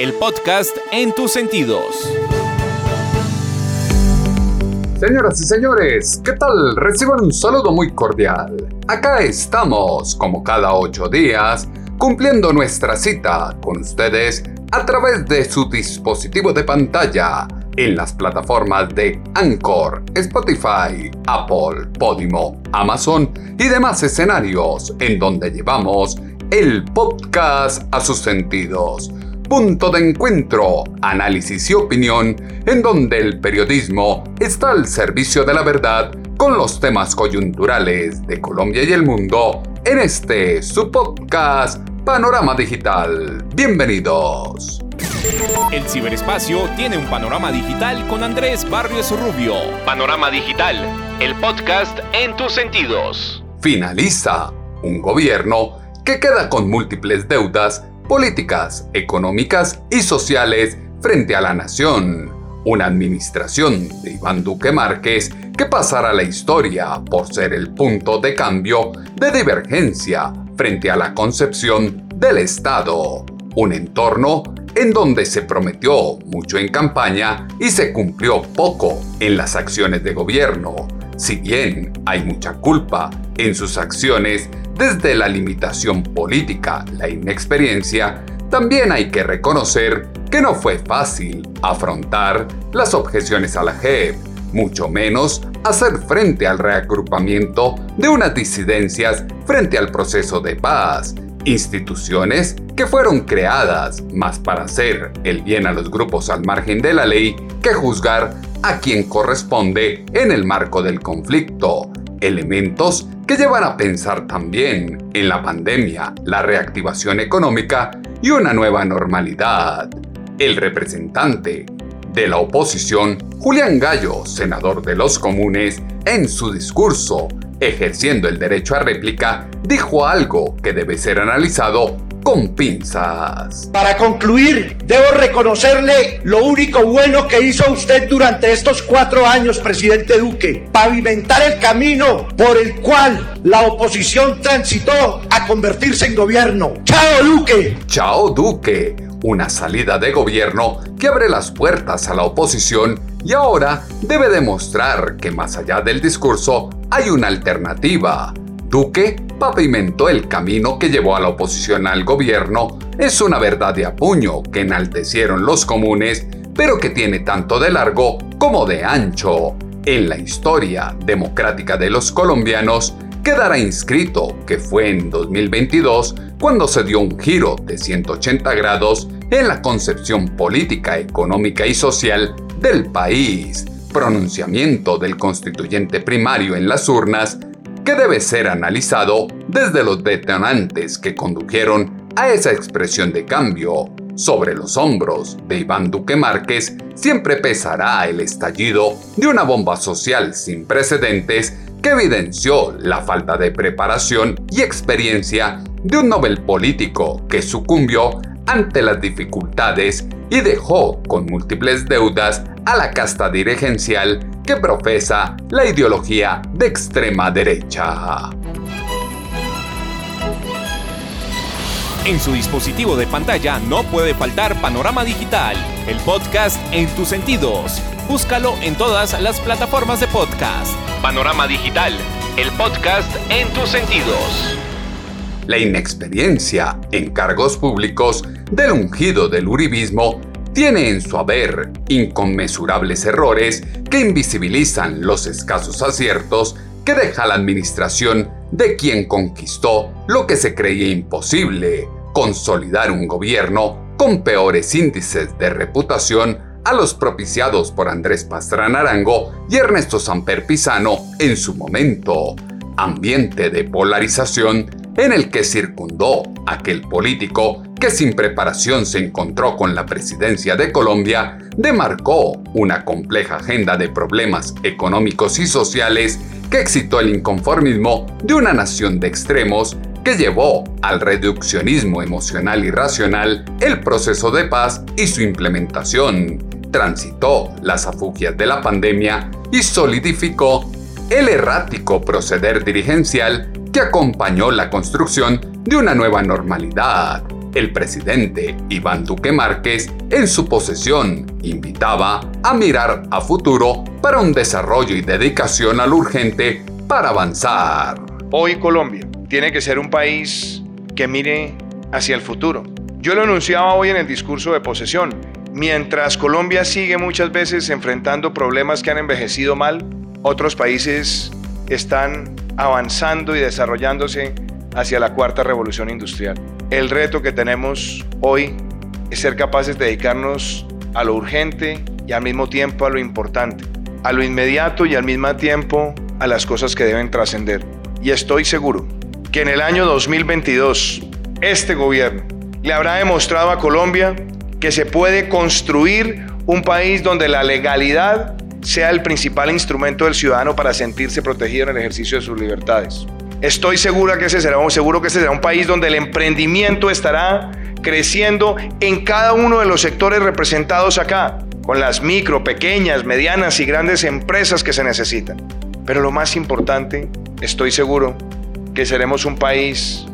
el podcast en tus sentidos. Señoras y señores, ¿qué tal? Reciban un saludo muy cordial. Acá estamos, como cada ocho días, cumpliendo nuestra cita con ustedes a través de su dispositivo de pantalla en las plataformas de Anchor, Spotify, Apple, Podimo, Amazon y demás escenarios en donde llevamos el podcast a sus sentidos punto de encuentro, análisis y opinión, en donde el periodismo está al servicio de la verdad con los temas coyunturales de Colombia y el mundo en este su podcast Panorama Digital. Bienvenidos. El ciberespacio tiene un panorama digital con Andrés Barrios Rubio. Panorama Digital, el podcast en tus sentidos. Finaliza un gobierno que queda con múltiples deudas políticas, económicas y sociales frente a la nación. Una administración de Iván Duque Márquez que pasará la historia por ser el punto de cambio de divergencia frente a la concepción del Estado. Un entorno en donde se prometió mucho en campaña y se cumplió poco en las acciones de gobierno. Si bien hay mucha culpa en sus acciones desde la limitación política, la inexperiencia, también hay que reconocer que no fue fácil afrontar las objeciones a la JEP, mucho menos hacer frente al reagrupamiento de unas disidencias frente al proceso de paz, instituciones que fueron creadas más para hacer el bien a los grupos al margen de la ley que juzgar a quien corresponde en el marco del conflicto, elementos que llevan a pensar también en la pandemia, la reactivación económica y una nueva normalidad. El representante de la oposición, Julián Gallo, senador de los comunes, en su discurso, ejerciendo el derecho a réplica, dijo algo que debe ser analizado con pinzas. Para concluir, debo reconocerle lo único bueno que hizo usted durante estos cuatro años, presidente Duque, pavimentar el camino por el cual la oposición transitó a convertirse en gobierno. ¡Chao, Duque! ¡Chao, Duque! Una salida de gobierno que abre las puertas a la oposición y ahora debe demostrar que más allá del discurso hay una alternativa Duque pavimentó el camino que llevó a la oposición al gobierno. Es una verdad de apuño que enaltecieron los comunes, pero que tiene tanto de largo como de ancho. En la historia democrática de los colombianos quedará inscrito que fue en 2022 cuando se dio un giro de 180 grados en la concepción política, económica y social del país. Pronunciamiento del constituyente primario en las urnas que debe ser analizado desde los detonantes que condujeron a esa expresión de cambio. Sobre los hombros de Iván Duque Márquez siempre pesará el estallido de una bomba social sin precedentes que evidenció la falta de preparación y experiencia de un Nobel político que sucumbió ante las dificultades y dejó con múltiples deudas a la casta dirigencial que profesa la ideología de extrema derecha. En su dispositivo de pantalla no puede faltar Panorama Digital, el podcast en tus sentidos. Búscalo en todas las plataformas de podcast. Panorama Digital, el podcast en tus sentidos. La inexperiencia en cargos públicos del ungido del uribismo tiene en su haber inconmensurables errores que invisibilizan los escasos aciertos que deja la administración de quien conquistó lo que se creía imposible, consolidar un gobierno con peores índices de reputación a los propiciados por Andrés Pastrana Arango y Ernesto Samper Pisano en su momento. Ambiente de polarización en el que circundó aquel político que sin preparación se encontró con la presidencia de Colombia, demarcó una compleja agenda de problemas económicos y sociales que excitó el inconformismo de una nación de extremos que llevó al reduccionismo emocional y racional el proceso de paz y su implementación, transitó las afugias de la pandemia y solidificó el errático proceder dirigencial que acompañó la construcción de una nueva normalidad. El presidente Iván Duque Márquez, en su posesión, invitaba a mirar a futuro para un desarrollo y dedicación al urgente para avanzar. Hoy Colombia tiene que ser un país que mire hacia el futuro. Yo lo anunciaba hoy en el discurso de posesión. Mientras Colombia sigue muchas veces enfrentando problemas que han envejecido mal, otros países están avanzando y desarrollándose hacia la cuarta revolución industrial. El reto que tenemos hoy es ser capaces de dedicarnos a lo urgente y al mismo tiempo a lo importante, a lo inmediato y al mismo tiempo a las cosas que deben trascender. Y estoy seguro que en el año 2022 este gobierno le habrá demostrado a Colombia que se puede construir un país donde la legalidad sea el principal instrumento del ciudadano para sentirse protegido en el ejercicio de sus libertades. Estoy segura que ese será, seguro que ese será un país donde el emprendimiento estará creciendo en cada uno de los sectores representados acá, con las micro, pequeñas, medianas y grandes empresas que se necesitan. Pero lo más importante, estoy seguro que seremos un país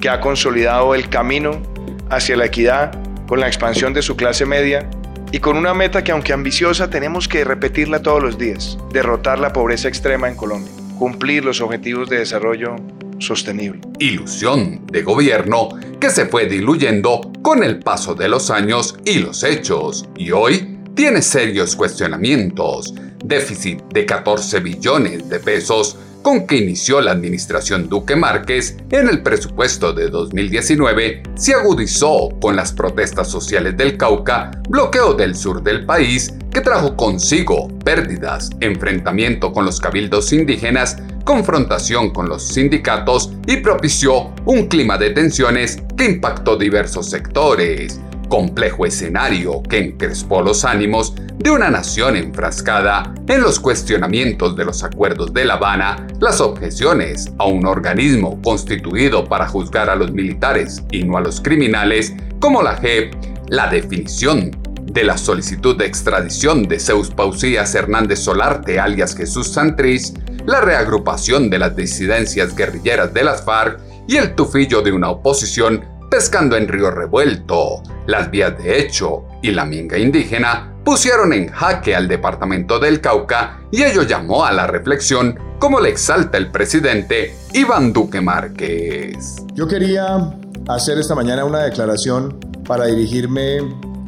que ha consolidado el camino hacia la equidad con la expansión de su clase media y con una meta que aunque ambiciosa tenemos que repetirla todos los días, derrotar la pobreza extrema en Colombia cumplir los objetivos de desarrollo sostenible. Ilusión de gobierno que se fue diluyendo con el paso de los años y los hechos, y hoy tiene serios cuestionamientos. Déficit de 14 billones de pesos con que inició la administración Duque Márquez en el presupuesto de 2019 se agudizó con las protestas sociales del Cauca, bloqueo del sur del país que trajo consigo pérdidas, enfrentamiento con los cabildos indígenas, confrontación con los sindicatos y propició un clima de tensiones que impactó diversos sectores complejo escenario que encrespó los ánimos de una nación enfrascada en los cuestionamientos de los acuerdos de La Habana, las objeciones a un organismo constituido para juzgar a los militares y no a los criminales, como la JEP, la definición de la solicitud de extradición de Zeus Pausías Hernández Solarte alias Jesús Santrich, la reagrupación de las disidencias guerrilleras de las FARC y el tufillo de una oposición pescando en río revuelto. Las vías de hecho y la minga indígena pusieron en jaque al departamento del Cauca y ello llamó a la reflexión como le exalta el presidente Iván Duque Márquez. Yo quería hacer esta mañana una declaración para dirigirme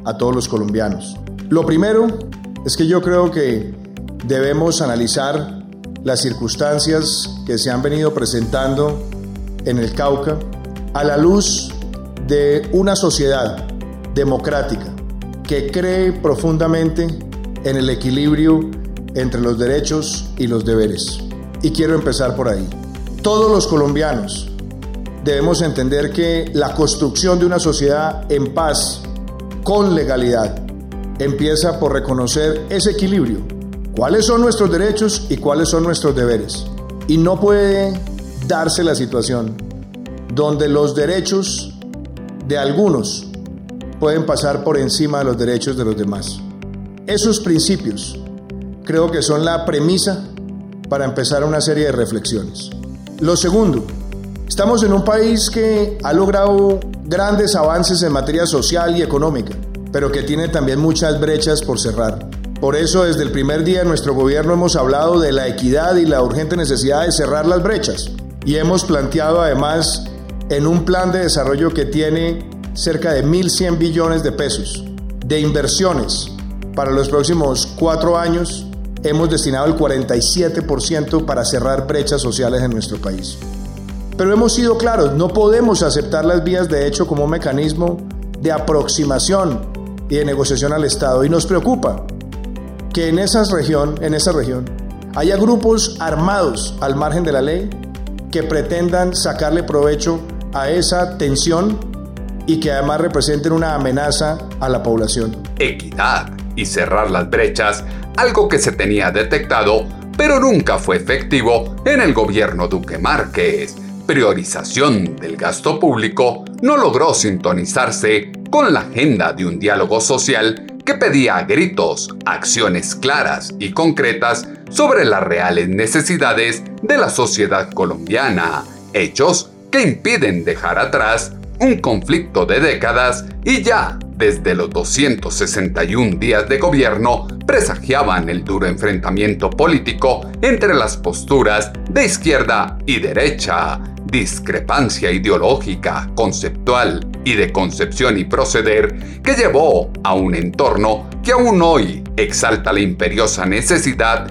a todos los colombianos. Lo primero es que yo creo que debemos analizar las circunstancias que se han venido presentando en el Cauca a la luz de una sociedad democrática que cree profundamente en el equilibrio entre los derechos y los deberes. Y quiero empezar por ahí. Todos los colombianos debemos entender que la construcción de una sociedad en paz, con legalidad, empieza por reconocer ese equilibrio. ¿Cuáles son nuestros derechos y cuáles son nuestros deberes? Y no puede darse la situación donde los derechos de algunos pueden pasar por encima de los derechos de los demás. Esos principios creo que son la premisa para empezar una serie de reflexiones. Lo segundo, estamos en un país que ha logrado grandes avances en materia social y económica, pero que tiene también muchas brechas por cerrar. Por eso desde el primer día de nuestro gobierno hemos hablado de la equidad y la urgente necesidad de cerrar las brechas y hemos planteado además en un plan de desarrollo que tiene cerca de 1.100 billones de pesos de inversiones para los próximos cuatro años. Hemos destinado el 47% para cerrar brechas sociales en nuestro país. Pero hemos sido claros, no podemos aceptar las vías de hecho como un mecanismo de aproximación y de negociación al Estado. Y nos preocupa que en esa región, en esa región haya grupos armados al margen de la ley que pretendan sacarle provecho a esa tensión y que además representen una amenaza a la población. Equidad y cerrar las brechas, algo que se tenía detectado, pero nunca fue efectivo en el gobierno Duque Márquez. Priorización del gasto público no logró sintonizarse con la agenda de un diálogo social que pedía a gritos acciones claras y concretas sobre las reales necesidades de la sociedad colombiana, hechos que impiden dejar atrás un conflicto de décadas y ya desde los 261 días de gobierno presagiaban el duro enfrentamiento político entre las posturas de izquierda y derecha, discrepancia ideológica, conceptual y de concepción y proceder que llevó a un entorno que aún hoy exalta la imperiosa necesidad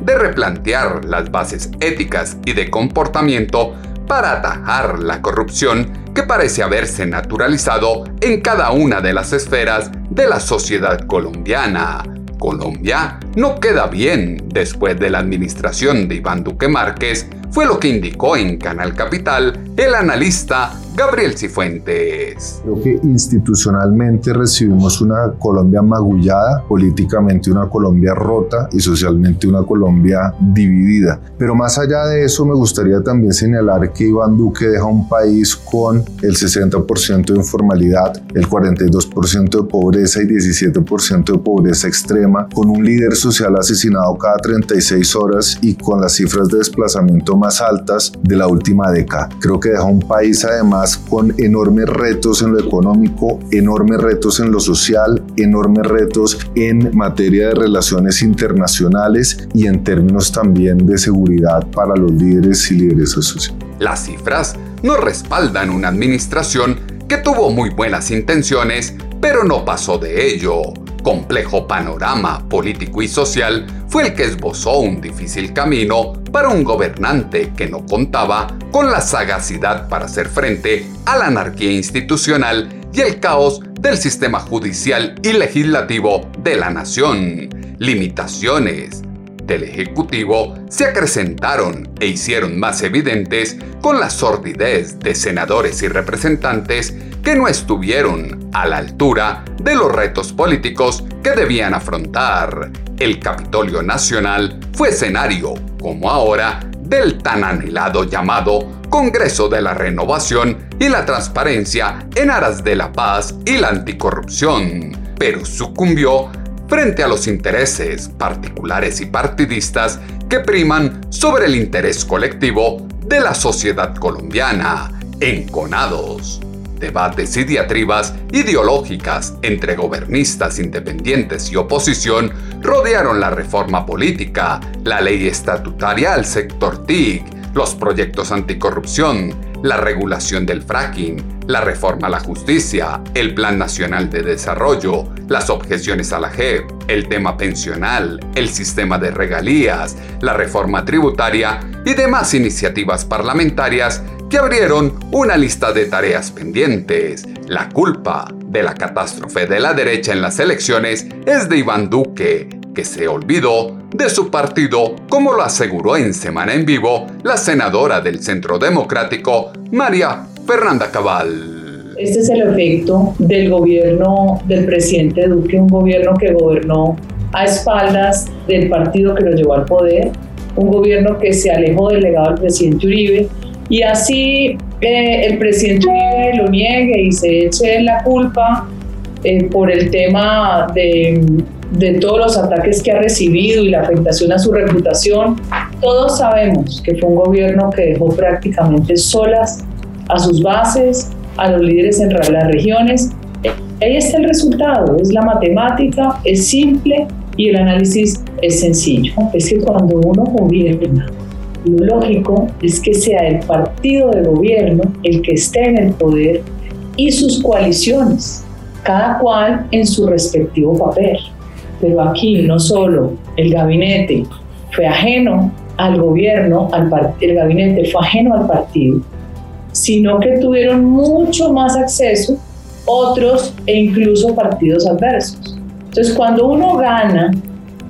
de replantear las bases éticas y de comportamiento para atajar la corrupción que parece haberse naturalizado en cada una de las esferas de la sociedad colombiana. Colombia no queda bien después de la administración de Iván Duque Márquez, fue lo que indicó en Canal Capital el analista Gabriel Cifuentes. Creo que institucionalmente recibimos una Colombia magullada, políticamente una Colombia rota y socialmente una Colombia dividida. Pero más allá de eso, me gustaría también señalar que Iván Duque deja un país con el 60% de informalidad, el 42% de pobreza y 17% de pobreza extrema, con un líder social asesinado cada 36 horas y con las cifras de desplazamiento más altas de la última década. Creo que deja un país además con enormes retos en lo económico, enormes retos en lo social, enormes retos en materia de relaciones internacionales y en términos también de seguridad para los líderes y lideresas sociales. Las cifras no respaldan una administración que tuvo muy buenas intenciones, pero no pasó de ello complejo panorama político y social fue el que esbozó un difícil camino para un gobernante que no contaba con la sagacidad para hacer frente a la anarquía institucional y el caos del sistema judicial y legislativo de la nación. Limitaciones del Ejecutivo se acrecentaron e hicieron más evidentes con la sordidez de senadores y representantes que no estuvieron a la altura de los retos políticos que debían afrontar. El Capitolio Nacional fue escenario, como ahora, del tan anhelado llamado Congreso de la Renovación y la Transparencia en aras de la paz y la anticorrupción, pero sucumbió frente a los intereses particulares y partidistas que priman sobre el interés colectivo de la sociedad colombiana, enconados debates y diatribas ideológicas entre gobernistas independientes y oposición rodearon la reforma política, la ley estatutaria al sector TIC, los proyectos anticorrupción, la regulación del fracking, la reforma a la justicia, el Plan Nacional de Desarrollo, las objeciones a la JEP, el tema pensional, el sistema de regalías, la reforma tributaria y demás iniciativas parlamentarias que abrieron una lista de tareas pendientes. La culpa de la catástrofe de la derecha en las elecciones es de Iván Duque, que se olvidó de su partido, como lo aseguró en Semana en Vivo la senadora del Centro Democrático, María Fernanda Cabal. Este es el efecto del gobierno del presidente Duque, un gobierno que gobernó a espaldas del partido que lo llevó al poder, un gobierno que se alejó del legado del presidente Uribe y así eh, el presidente lo niegue y se eche la culpa eh, por el tema de, de todos los ataques que ha recibido y la afectación a su reputación. Todos sabemos que fue un gobierno que dejó prácticamente solas a sus bases, a los líderes en las regiones. Ahí está el resultado, es la matemática, es simple y el análisis es sencillo. Es que cuando uno gobierna lo lógico es que sea el partido de gobierno el que esté en el poder y sus coaliciones, cada cual en su respectivo papel. Pero aquí no solo el gabinete fue ajeno al gobierno, al el gabinete fue ajeno al partido, sino que tuvieron mucho más acceso otros e incluso partidos adversos. Entonces, cuando uno gana,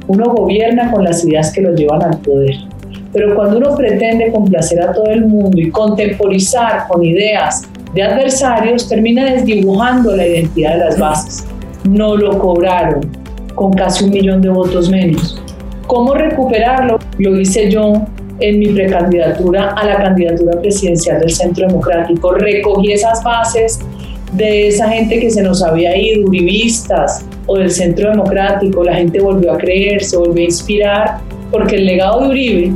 uno gobierna con las ideas que lo llevan al poder Pero cuando uno pretende complacer a todo el mundo y contemporizar con ideas de adversarios, termina desdibujando la identidad de las bases. No lo cobraron con casi un millón de votos menos. ¿Cómo recuperarlo? Lo hice yo en mi precandidatura a la candidatura presidencial del Centro Democrático. Recogí esas bases de esa gente que se nos había ido, uribistas o del Centro Democrático. La gente volvió a creer, se volvió a inspirar, porque el legado de Uribe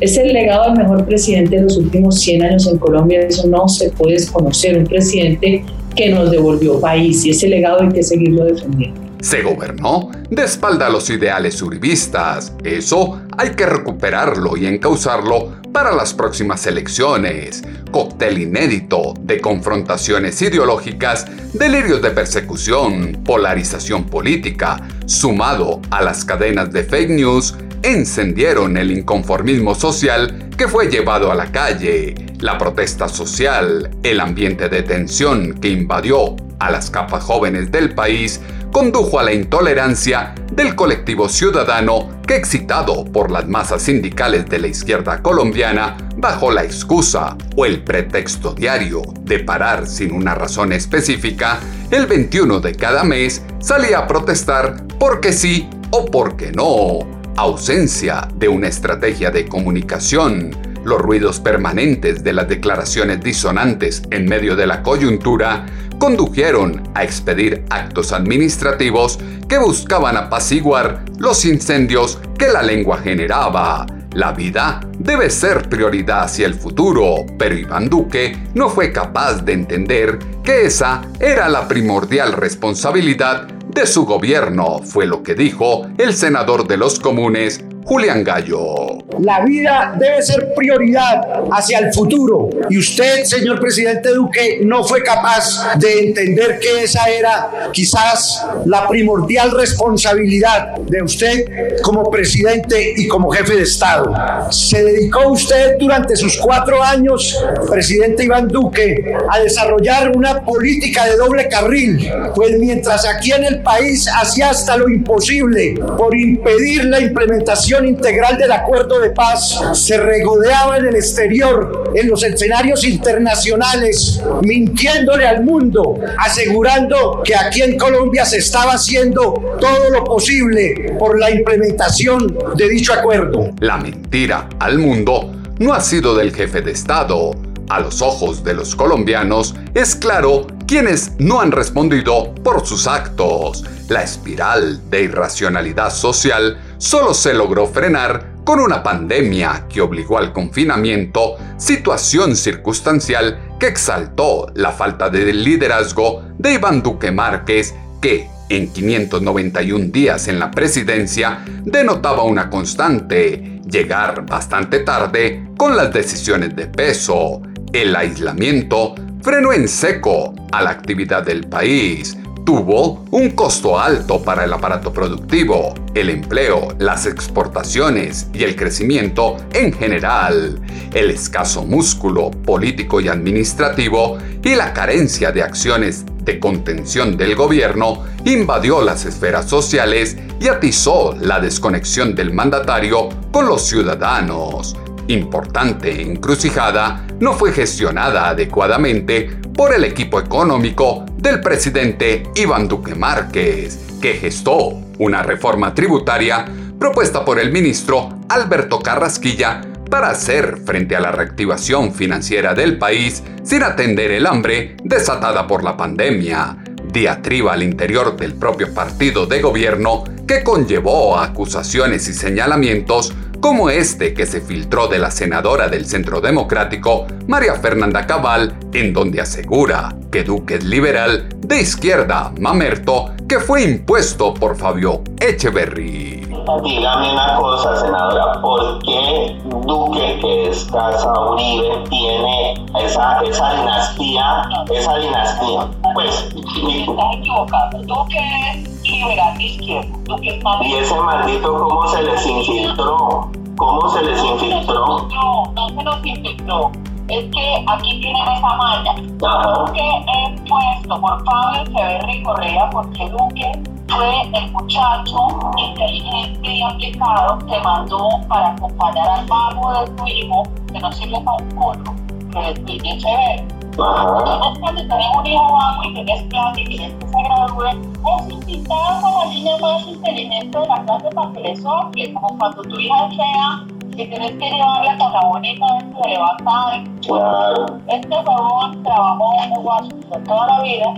es el legado del mejor presidente de los últimos 100 años en Colombia. Eso no se puede desconocer. Un presidente que nos devolvió país y ese legado hay que seguirlo defendiendo. Se gobernó de espalda a los ideales uribistas. Eso hay que recuperarlo y encauzarlo para las próximas elecciones. Cóctel inédito de confrontaciones ideológicas, delirios de persecución, polarización política, sumado a las cadenas de fake news encendieron el inconformismo social que fue llevado a la calle, la protesta social, el ambiente de tensión que invadió a las capas jóvenes del país condujo a la intolerancia del colectivo ciudadano que excitado por las masas sindicales de la izquierda colombiana bajo la excusa o el pretexto diario de parar sin una razón específica, el 21 de cada mes salía a protestar porque sí o porque no ausencia de una estrategia de comunicación, los ruidos permanentes de las declaraciones disonantes en medio de la coyuntura condujeron a expedir actos administrativos que buscaban apaciguar los incendios que la lengua generaba. La vida debe ser prioridad hacia el futuro, pero Iván Duque no fue capaz de entender que esa era la primordial responsabilidad de su gobierno, fue lo que dijo el senador de los comunes, Julián Gallo. La vida debe ser prioridad hacia el futuro y usted, señor presidente Duque, no fue capaz de entender que esa era quizás la primordial responsabilidad de usted como presidente y como jefe de Estado. Se dedicó usted durante sus cuatro años, presidente Iván Duque, a desarrollar una política de doble carril, pues mientras aquí en el país hacía hasta lo imposible por impedir la implementación integral del acuerdo de paz, se regodeaba en el exterior, en los escenarios internacionales, mintiéndole al mundo, asegurando que aquí en Colombia se estaba haciendo todo lo posible por la implementación de dicho acuerdo. La mentira al mundo no ha sido del jefe de Estado. A los ojos de los colombianos es claro quienes no han respondido por sus actos. La espiral de irracionalidad social solo se logró frenar con una pandemia que obligó al confinamiento, situación circunstancial que exaltó la falta de liderazgo de Iván Duque Márquez, que en 591 días en la presidencia denotaba una constante, llegar bastante tarde con las decisiones de peso. El aislamiento frenó en seco a la actividad del país, tuvo un costo alto para el aparato productivo, el empleo, las exportaciones y el crecimiento en general, el escaso músculo político y administrativo y la carencia de acciones de contención del gobierno invadió las esferas sociales y atizó la desconexión del mandatario con los ciudadanos. Importante encrucijada no fue gestionada adecuadamente por el equipo económico del presidente Iván Duque Márquez, que gestó una reforma tributaria propuesta por el ministro Alberto Carrasquilla para hacer frente a la reactivación financiera del país sin atender el hambre desatada por la pandemia, diatriba al interior del propio partido de gobierno que conllevó acusaciones y señalamientos como este que se filtró de la senadora del Centro Democrático, María Fernanda Cabal, en donde asegura que Duque es liberal de izquierda, mamerto, que fue impuesto por Fabio Echeverry. Dígame una cosa, senadora, ¿por qué Duque, que es Casa Uribe, tiene esa, dinastía, esa dinastía? Pues, estás equivocado. Duque de izquierda. Duque ¿Y ese maldito cómo se les infiltró? ¿Cómo se les infiltró? No, no se nos infiltró. Es que aquí tienen esa malla. Duque es puesto por Pablo Echeverry Correa porque Duque fue el muchacho inteligente y aplicado que mandó para acompañar al mago de su hijo, que no sirve para un culo, que es Luis Echeverri. Nosotros cuando tenemos un hijo vago y tienes plan y quieres que se gradúe, es invitar a la niña más inteligente de la clase para que le sople, como cuando tu hija sea y tienes que llevarla con la bonita dentro de levantar. Claro. Este huevón trabajó en Washington toda la vida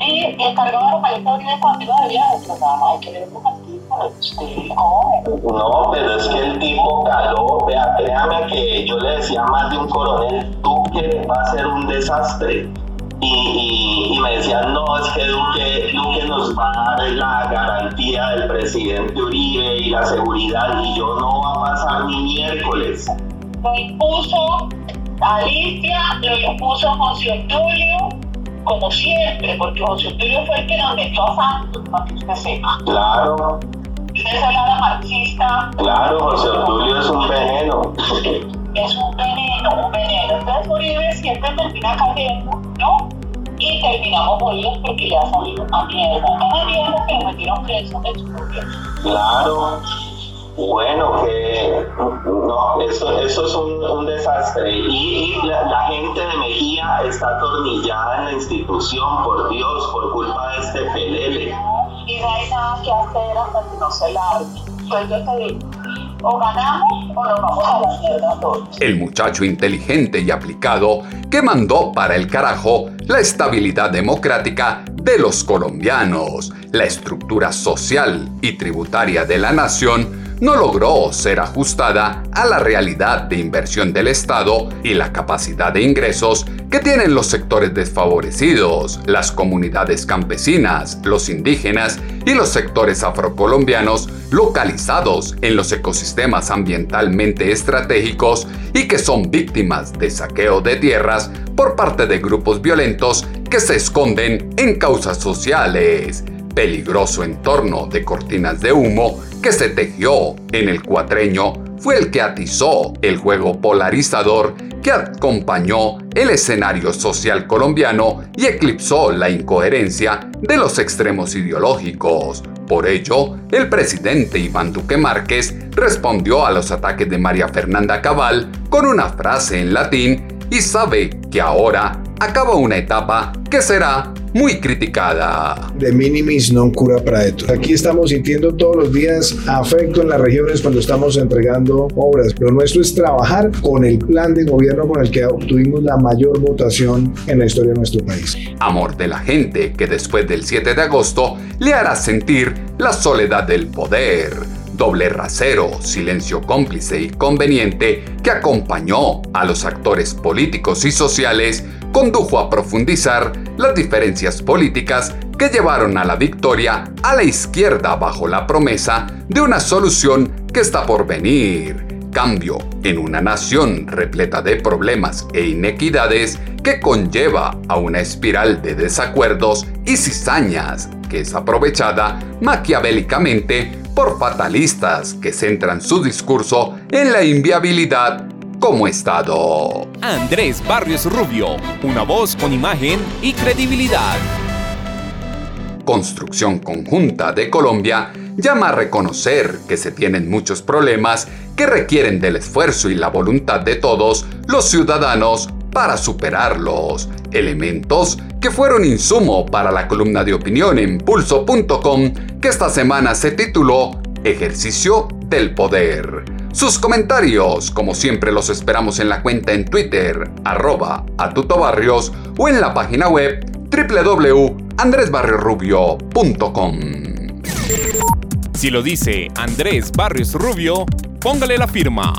y encargado de la de conmigo de viaje, pero nada más hay que ver un. No, pero es que el tipo caló, vea, créame que yo le decía más de un coronel, Duque va a ser un desastre. Y, y, y me decían, no, es que Duque, Duque nos va a dar la garantía del presidente Uribe y la seguridad, y yo no va a pasar ni miércoles. Lo impuso Alicia, lo impuso José Antonio, como siempre, porque José Antonio fue el que nos metió a Santos, para que usted sepa. Claro, Usted es la marxista, claro, José Obdulio es un veneno. Es un veneno, un veneno. Entonces Uribe siempre termina cayendo, ¿no? Y terminamos jodidos porque le ha salido una mierda. Una mierda que lo metieron preso en su gobierno. Claro. Bueno, que no, eso, eso es un, un desastre. Y, y la, la gente de Mejía está atornillada en la institución, por Dios, por culpa de este pelele. Y no hay nada que hacer hasta que no se largue. Pues yo te digo, o ganamos o nos vamos a todos. El muchacho inteligente y aplicado que mandó para el carajo la estabilidad democrática de los colombianos, la estructura social y tributaria de la nación, no logró ser ajustada a la realidad de inversión del Estado y la capacidad de ingresos que tienen los sectores desfavorecidos, las comunidades campesinas, los indígenas y los sectores afrocolombianos localizados en los ecosistemas ambientalmente estratégicos y que son víctimas de saqueo de tierras por parte de grupos violentos que se esconden en causas sociales. Peligroso entorno de cortinas de humo que se tejió en el cuatreño fue el que atizó el juego polarizador que acompañó el escenario social colombiano y eclipsó la incoherencia de los extremos ideológicos. Por ello, el presidente Iván Duque Márquez respondió a los ataques de María Fernanda Cabal con una frase en latín y sabe que ahora acaba una etapa que será muy criticada. De minimis non cura praetor. Aquí estamos sintiendo todos los días afecto en las regiones cuando estamos entregando obras. Lo nuestro es trabajar con el plan de gobierno con el que obtuvimos la mayor votación en la historia de nuestro país. Amor de la gente que después del 7 de agosto le hará sentir la soledad del poder. Doble rasero, silencio cómplice y conveniente que acompañó a los actores políticos y sociales condujo a profundizar las diferencias políticas que llevaron a la victoria a la izquierda bajo la promesa de una solución que está por venir. Cambio en una nación repleta de problemas e inequidades que conlleva a una espiral de desacuerdos y cizañas que es aprovechada maquiavélicamente por fatalistas que centran su discurso en la inviabilidad como Estado. Andrés Barrios Rubio, una voz con imagen y credibilidad. Construcción Conjunta de Colombia llama a reconocer que se tienen muchos problemas que requieren del esfuerzo y la voluntad de todos los ciudadanos para superarlos. Elementos que fueron insumo para la columna de opinión en pulso.com que esta semana se tituló Ejercicio del Poder. Sus comentarios, como siempre, los esperamos en la cuenta en Twitter, arroba atutobarrios o en la página web www.andresbarriosrubio.com. Si lo dice Andrés Barrios Rubio, póngale la firma.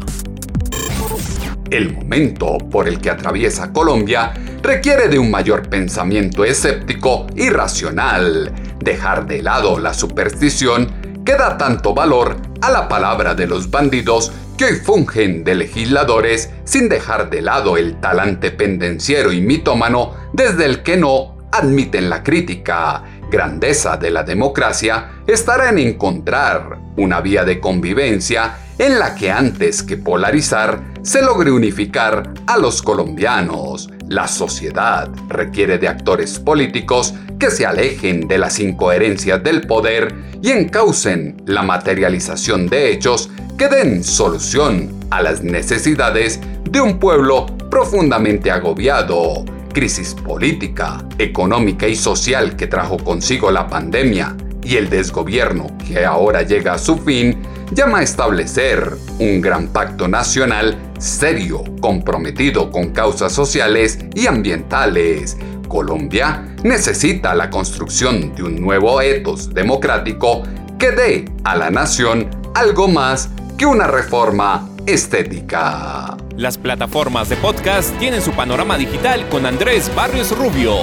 El momento por el que atraviesa Colombia requiere de un mayor pensamiento escéptico y racional, dejar de lado la superstición que da tanto valor a la palabra de los bandidos que hoy fungen de legisladores sin dejar de lado el talante pendenciero y mitómano desde el que no admiten la crítica. Grandeza de la democracia estará en encontrar una vía de convivencia en la que antes que polarizar se logre unificar a los colombianos. La sociedad requiere de actores políticos que se alejen de las incoherencias del poder y encaucen la materialización de hechos que den solución a las necesidades de un pueblo profundamente agobiado. Crisis política, económica y social que trajo consigo la pandemia y el desgobierno que ahora llega a su fin llama a establecer un gran pacto nacional serio, comprometido con causas sociales y ambientales. Colombia necesita la construcción de un nuevo etos democrático que dé a la nación algo más que una reforma estética. Las plataformas de podcast tienen su panorama digital con Andrés Barrios Rubio.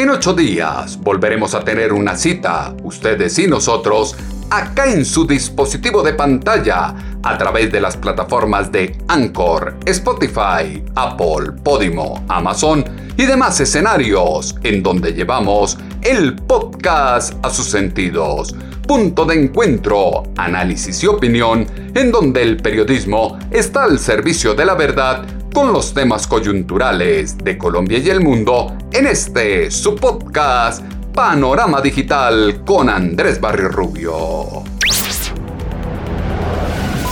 En ocho días volveremos a tener una cita, ustedes y nosotros, acá en su dispositivo de pantalla, a través de las plataformas de Anchor, Spotify, Apple, Podimo, Amazon y demás escenarios, en donde llevamos el podcast a sus sentidos. Punto de encuentro, análisis y opinión, en donde el periodismo está al servicio de la verdad con los temas coyunturales de Colombia y el mundo en este su podcast Panorama Digital con Andrés Barrio Rubio.